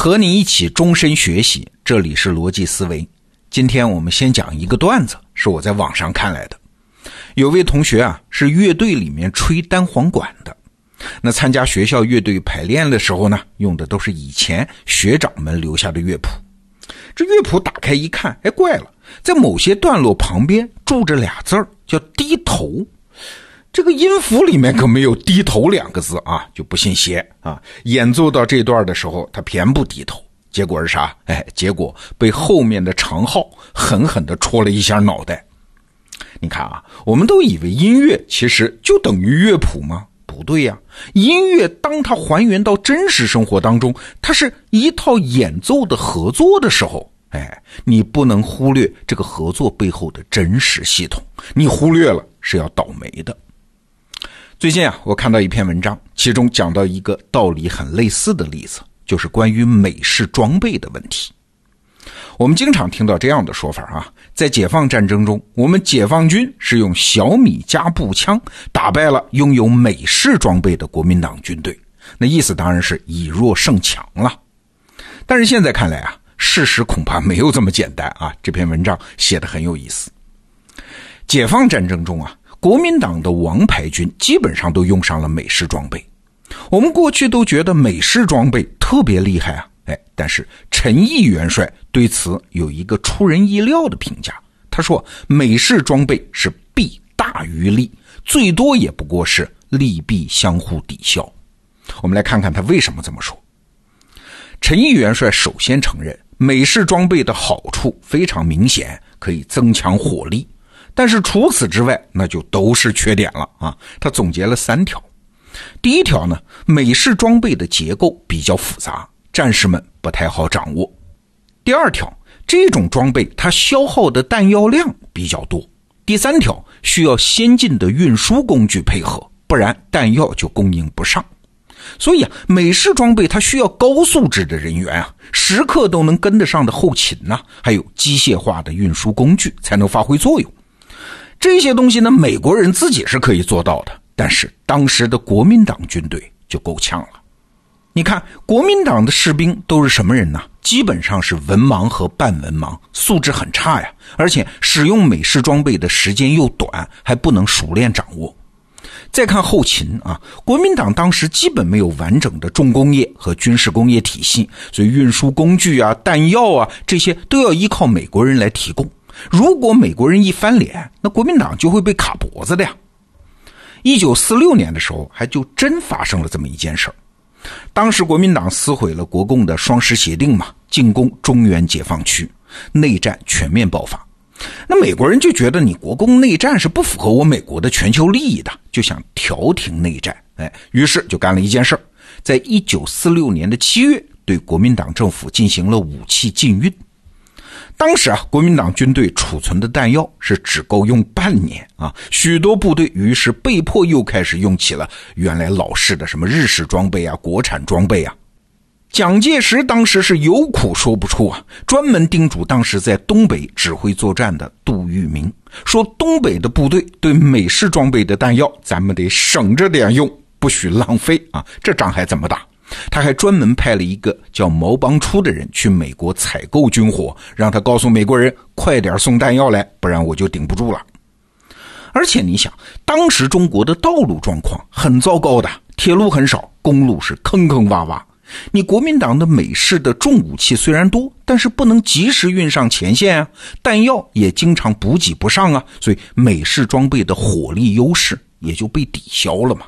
和你一起终身学习，这里是逻辑思维。今天我们先讲一个段子，是我在网上看来的。有位同学啊，是乐队里面吹单簧管的。那参加学校乐队排练的时候呢，用的都是以前学长们留下的乐谱。这乐谱打开一看，哎，怪了，在某些段落旁边住着俩字儿，叫低头。这个音符里面可没有“低头”两个字啊，就不信邪啊！演奏到这段的时候，他偏不低头，结果是啥？哎，结果被后面的长号狠狠地戳了一下脑袋。你看啊，我们都以为音乐其实就等于乐谱吗？不对呀，音乐当它还原到真实生活当中，它是一套演奏的合作的时候，哎，你不能忽略这个合作背后的真实系统，你忽略了是要倒霉的。最近啊，我看到一篇文章，其中讲到一个道理很类似的例子，就是关于美式装备的问题。我们经常听到这样的说法啊，在解放战争中，我们解放军是用小米加步枪打败了拥有美式装备的国民党军队。那意思当然是以弱胜强了。但是现在看来啊，事实恐怕没有这么简单啊。这篇文章写的很有意思。解放战争中啊。国民党的王牌军基本上都用上了美式装备，我们过去都觉得美式装备特别厉害啊，哎，但是陈毅元帅对此有一个出人意料的评价，他说美式装备是弊大于利，最多也不过是利弊相互抵消。我们来看看他为什么这么说。陈毅元帅首先承认美式装备的好处非常明显，可以增强火力。但是除此之外，那就都是缺点了啊！他总结了三条。第一条呢，美式装备的结构比较复杂，战士们不太好掌握。第二条，这种装备它消耗的弹药量比较多。第三条，需要先进的运输工具配合，不然弹药就供应不上。所以啊，美式装备它需要高素质的人员啊，时刻都能跟得上的后勤呐，还有机械化的运输工具才能发挥作用。这些东西呢，美国人自己是可以做到的，但是当时的国民党军队就够呛了。你看，国民党的士兵都是什么人呢？基本上是文盲和半文盲，素质很差呀。而且使用美式装备的时间又短，还不能熟练掌握。再看后勤啊，国民党当时基本没有完整的重工业和军事工业体系，所以运输工具啊、弹药啊这些都要依靠美国人来提供。如果美国人一翻脸，那国民党就会被卡脖子的呀。一九四六年的时候，还就真发生了这么一件事儿。当时国民党撕毁了国共的双十协定嘛，进攻中原解放区，内战全面爆发。那美国人就觉得你国共内战是不符合我美国的全球利益的，就想调停内战。哎，于是就干了一件事儿，在一九四六年的七月，对国民党政府进行了武器禁运。当时啊，国民党军队储存的弹药是只够用半年啊，许多部队于是被迫又开始用起了原来老式的什么日式装备啊、国产装备啊。蒋介石当时是有苦说不出啊，专门叮嘱当时在东北指挥作战的杜聿明，说东北的部队对美式装备的弹药，咱们得省着点用，不许浪费啊，这仗还怎么打？他还专门派了一个叫毛邦初的人去美国采购军火，让他告诉美国人快点送弹药来，不然我就顶不住了。而且你想，当时中国的道路状况很糟糕的，铁路很少，公路是坑坑洼洼。你国民党的美式的重武器虽然多，但是不能及时运上前线啊，弹药也经常补给不上啊，所以美式装备的火力优势也就被抵消了嘛。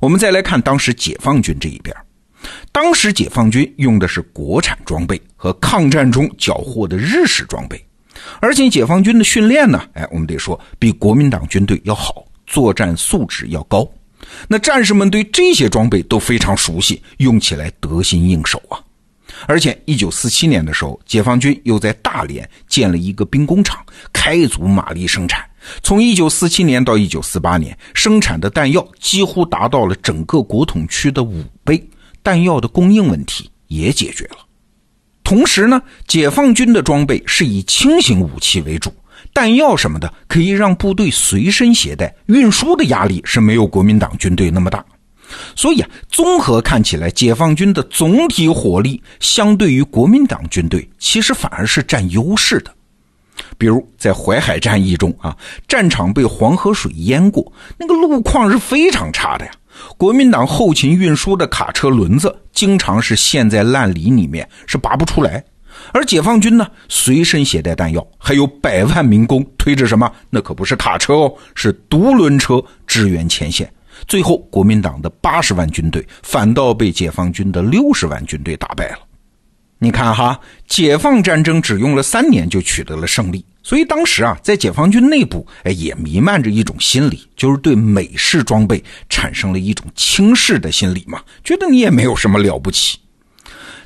我们再来看当时解放军这一边，当时解放军用的是国产装备和抗战中缴获的日式装备，而且解放军的训练呢，哎，我们得说比国民党军队要好，作战素质要高。那战士们对这些装备都非常熟悉，用起来得心应手啊。而且，一九四七年的时候，解放军又在大连建了一个兵工厂，开足马力生产。从一九四七年到一九四八年，生产的弹药几乎达到了整个国统区的五倍，弹药的供应问题也解决了。同时呢，解放军的装备是以轻型武器为主，弹药什么的可以让部队随身携带，运输的压力是没有国民党军队那么大。所以啊，综合看起来，解放军的总体火力相对于国民党军队，其实反而是占优势的。比如在淮海战役中啊，战场被黄河水淹过，那个路况是非常差的呀。国民党后勤运输的卡车轮子经常是陷在烂泥里面，是拔不出来。而解放军呢，随身携带弹药，还有百万民工推着什么？那可不是卡车哦，是独轮车支援前线。最后，国民党的八十万军队反倒被解放军的六十万军队打败了。你看哈，解放战争只用了三年就取得了胜利，所以当时啊，在解放军内部，哎，也弥漫着一种心理，就是对美式装备产生了一种轻视的心理嘛，觉得你也没有什么了不起。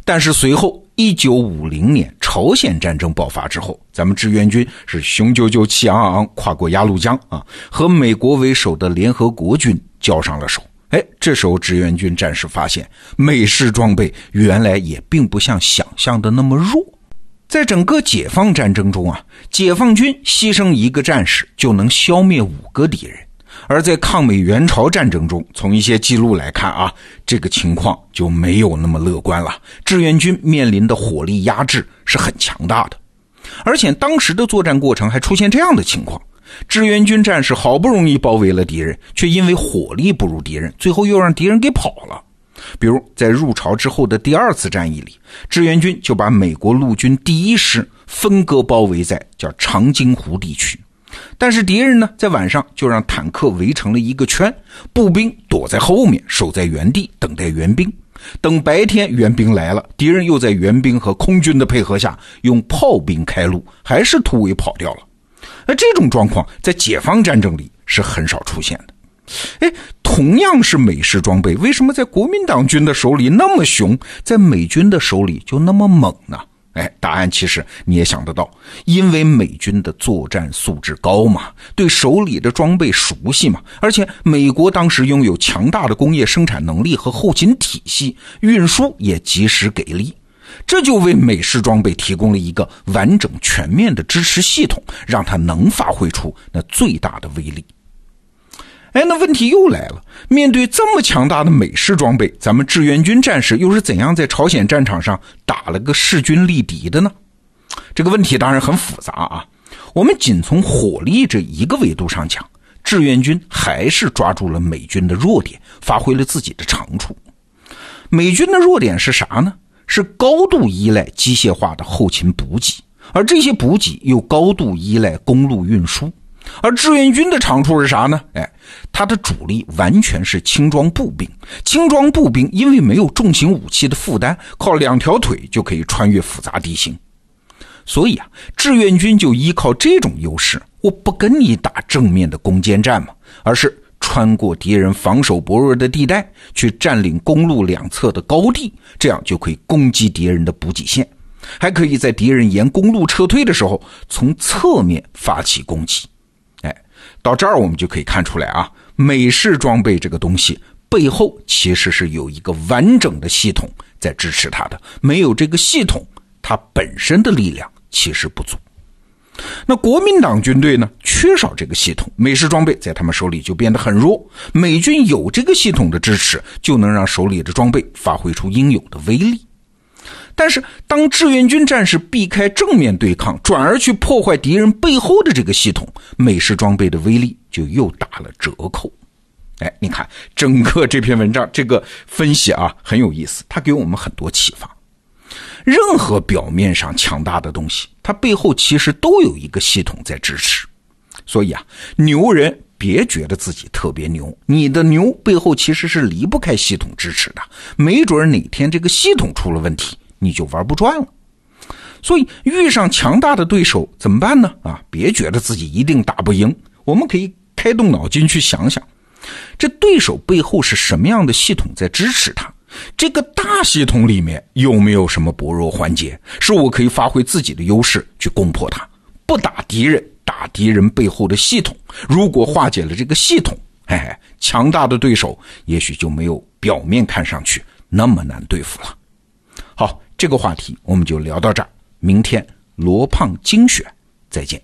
但是随后，一九五零年朝鲜战争爆发之后，咱们志愿军是雄赳赳气昂昂跨过鸭绿江啊，和美国为首的联合国军交上了手。哎，这时候志愿军战士发现，美式装备原来也并不像想象的那么弱。在整个解放战争中啊，解放军牺牲一个战士就能消灭五个敌人；而在抗美援朝战争中，从一些记录来看啊，这个情况就没有那么乐观了。志愿军面临的火力压制是很强大的，而且当时的作战过程还出现这样的情况。志愿军战士好不容易包围了敌人，却因为火力不如敌人，最后又让敌人给跑了。比如在入朝之后的第二次战役里，志愿军就把美国陆军第一师分割包围在叫长津湖地区，但是敌人呢，在晚上就让坦克围成了一个圈，步兵躲在后面守在原地等待援兵。等白天援兵来了，敌人又在援兵和空军的配合下用炮兵开路，还是突围跑掉了。那这种状况在解放战争里是很少出现的。哎，同样是美式装备，为什么在国民党军的手里那么雄，在美军的手里就那么猛呢？哎，答案其实你也想得到，因为美军的作战素质高嘛，对手里的装备熟悉嘛，而且美国当时拥有强大的工业生产能力和后勤体系，运输也及时给力。这就为美式装备提供了一个完整全面的支持系统，让它能发挥出那最大的威力。哎，那问题又来了，面对这么强大的美式装备，咱们志愿军战士又是怎样在朝鲜战场上打了个势均力敌的呢？这个问题当然很复杂啊。我们仅从火力这一个维度上讲，志愿军还是抓住了美军的弱点，发挥了自己的长处。美军的弱点是啥呢？是高度依赖机械化的后勤补给，而这些补给又高度依赖公路运输。而志愿军的长处是啥呢？哎，它的主力完全是轻装步兵。轻装步兵因为没有重型武器的负担，靠两条腿就可以穿越复杂地形。所以啊，志愿军就依靠这种优势，我不跟你打正面的攻坚战嘛，而是。穿过敌人防守薄弱的地带，去占领公路两侧的高地，这样就可以攻击敌人的补给线，还可以在敌人沿公路撤退的时候，从侧面发起攻击。哎，到这儿我们就可以看出来啊，美式装备这个东西背后其实是有一个完整的系统在支持它的，没有这个系统，它本身的力量其实不足。那国民党军队呢？缺少这个系统，美式装备在他们手里就变得很弱。美军有这个系统的支持，就能让手里的装备发挥出应有的威力。但是，当志愿军战士避开正面对抗，转而去破坏敌人背后的这个系统，美式装备的威力就又打了折扣。哎，你看整个这篇文章这个分析啊，很有意思，它给我们很多启发。任何表面上强大的东西，它背后其实都有一个系统在支持。所以啊，牛人别觉得自己特别牛，你的牛背后其实是离不开系统支持的。没准哪天这个系统出了问题，你就玩不转了。所以遇上强大的对手怎么办呢？啊，别觉得自己一定打不赢。我们可以开动脑筋去想想，这对手背后是什么样的系统在支持他？这个大系统里面有没有什么薄弱环节，是我可以发挥自己的优势去攻破它？不打敌人，打敌人背后的系统。如果化解了这个系统，哎，强大的对手也许就没有表面看上去那么难对付了。好，这个话题我们就聊到这儿，明天罗胖精选，再见。